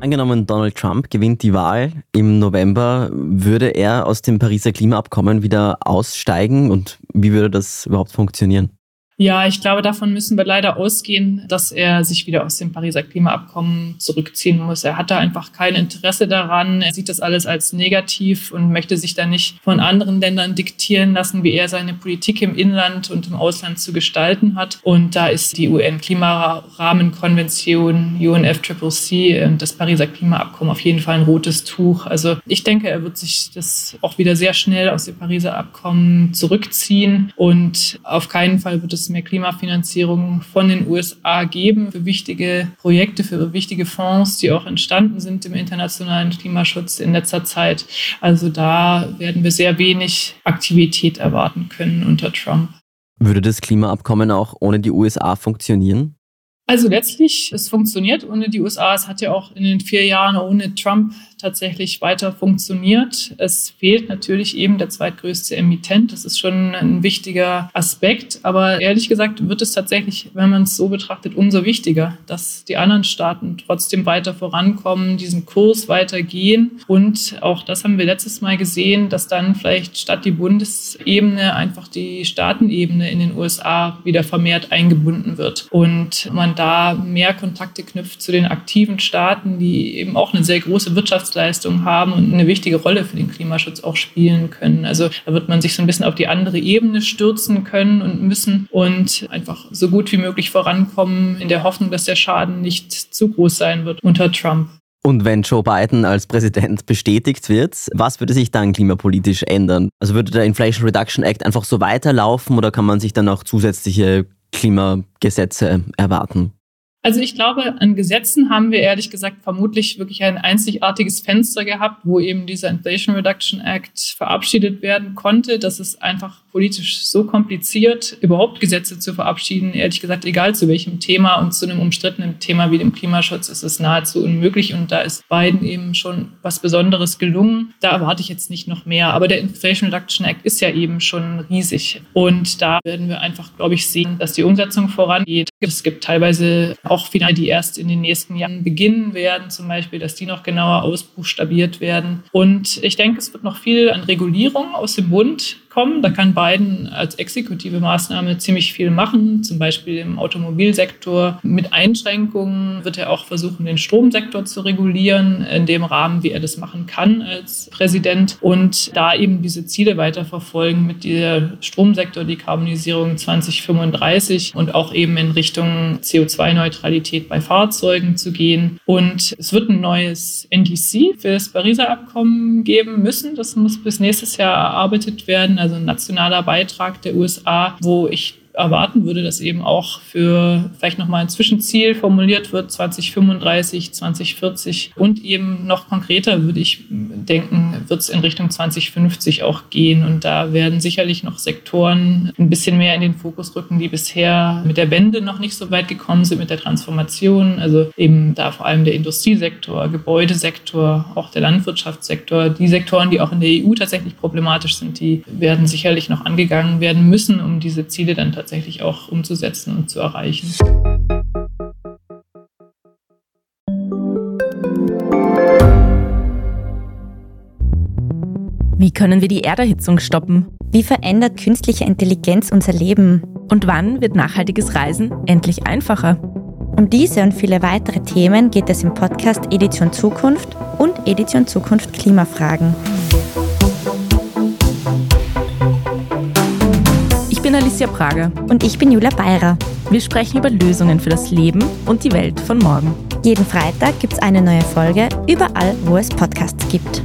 Angenommen, Donald Trump gewinnt die Wahl im November, würde er aus dem Pariser Klimaabkommen wieder aussteigen und wie würde das überhaupt funktionieren? Ja, ich glaube, davon müssen wir leider ausgehen, dass er sich wieder aus dem Pariser Klimaabkommen zurückziehen muss. Er hat da einfach kein Interesse daran. Er sieht das alles als negativ und möchte sich da nicht von anderen Ländern diktieren lassen, wie er seine Politik im Inland und im Ausland zu gestalten hat. Und da ist die UN-Klimarahmenkonvention, UNFCCC und das Pariser Klimaabkommen auf jeden Fall ein rotes Tuch. Also ich denke, er wird sich das auch wieder sehr schnell aus dem Pariser Abkommen zurückziehen und auf keinen Fall wird es mehr Klimafinanzierung von den USA geben für wichtige Projekte, für wichtige Fonds, die auch entstanden sind im internationalen Klimaschutz in letzter Zeit. Also da werden wir sehr wenig Aktivität erwarten können unter Trump. Würde das Klimaabkommen auch ohne die USA funktionieren? Also letztlich, es funktioniert ohne die USA. Es hat ja auch in den vier Jahren ohne Trump tatsächlich weiter funktioniert. Es fehlt natürlich eben der zweitgrößte Emittent. Das ist schon ein wichtiger Aspekt. Aber ehrlich gesagt wird es tatsächlich, wenn man es so betrachtet, umso wichtiger, dass die anderen Staaten trotzdem weiter vorankommen, diesen Kurs weitergehen. Und auch das haben wir letztes Mal gesehen, dass dann vielleicht statt die Bundesebene einfach die Staatenebene in den USA wieder vermehrt eingebunden wird und man da mehr Kontakte knüpft zu den aktiven Staaten, die eben auch eine sehr große Wirtschafts Wirtschaftsleistung haben und eine wichtige Rolle für den Klimaschutz auch spielen können. Also da wird man sich so ein bisschen auf die andere Ebene stürzen können und müssen und einfach so gut wie möglich vorankommen in der Hoffnung, dass der Schaden nicht zu groß sein wird unter Trump. Und wenn Joe Biden als Präsident bestätigt wird, was würde sich dann klimapolitisch ändern? Also würde der Inflation Reduction Act einfach so weiterlaufen oder kann man sich dann auch zusätzliche Klimagesetze erwarten? Also ich glaube, an Gesetzen haben wir ehrlich gesagt vermutlich wirklich ein einzigartiges Fenster gehabt, wo eben dieser Inflation Reduction Act verabschiedet werden konnte. Das ist einfach politisch so kompliziert, überhaupt Gesetze zu verabschieden. Ehrlich gesagt, egal zu welchem Thema und zu einem umstrittenen Thema wie dem Klimaschutz ist es nahezu unmöglich. Und da ist Biden eben schon was Besonderes gelungen. Da erwarte ich jetzt nicht noch mehr. Aber der Inflation Reduction Act ist ja eben schon riesig. Und da werden wir einfach, glaube ich, sehen, dass die Umsetzung vorangeht. Es gibt teilweise auch Finale, die erst in den nächsten Jahren beginnen werden, zum Beispiel, dass die noch genauer ausbuchstabiert werden. Und ich denke, es wird noch viel an Regulierung aus dem Bund kommen. Da kann Biden als exekutive Maßnahme ziemlich viel machen, zum Beispiel im Automobilsektor. Mit Einschränkungen wird er auch versuchen, den Stromsektor zu regulieren, in dem Rahmen, wie er das machen kann als Präsident. Und da eben diese Ziele weiterverfolgen mit der Stromsektor-Dekarbonisierung 2035 und auch eben in Richtung CO2-Neutralität bei Fahrzeugen zu gehen. Und es wird ein neues NDC für das Pariser Abkommen geben müssen. Das muss bis nächstes Jahr erarbeitet werden also ein nationaler Beitrag der USA, wo ich erwarten würde, dass eben auch für vielleicht nochmal ein Zwischenziel formuliert wird, 2035, 2040 und eben noch konkreter würde ich denken, wird es in Richtung 2050 auch gehen. Und da werden sicherlich noch Sektoren ein bisschen mehr in den Fokus rücken, die bisher mit der Wende noch nicht so weit gekommen sind, mit der Transformation. Also eben da vor allem der Industriesektor, Gebäudesektor, auch der Landwirtschaftssektor. Die Sektoren, die auch in der EU tatsächlich problematisch sind, die werden sicherlich noch angegangen werden müssen, um diese Ziele dann tatsächlich tatsächlich auch umzusetzen und zu erreichen. Wie können wir die Erderhitzung stoppen? Wie verändert künstliche Intelligenz unser Leben? Und wann wird nachhaltiges Reisen endlich einfacher? Um diese und viele weitere Themen geht es im Podcast Edition Zukunft und Edition Zukunft Klimafragen. Bin Alicia Prager. Und ich bin Julia Beirer. Wir sprechen über Lösungen für das Leben und die Welt von morgen. Jeden Freitag gibt es eine neue Folge, überall, wo es Podcasts gibt.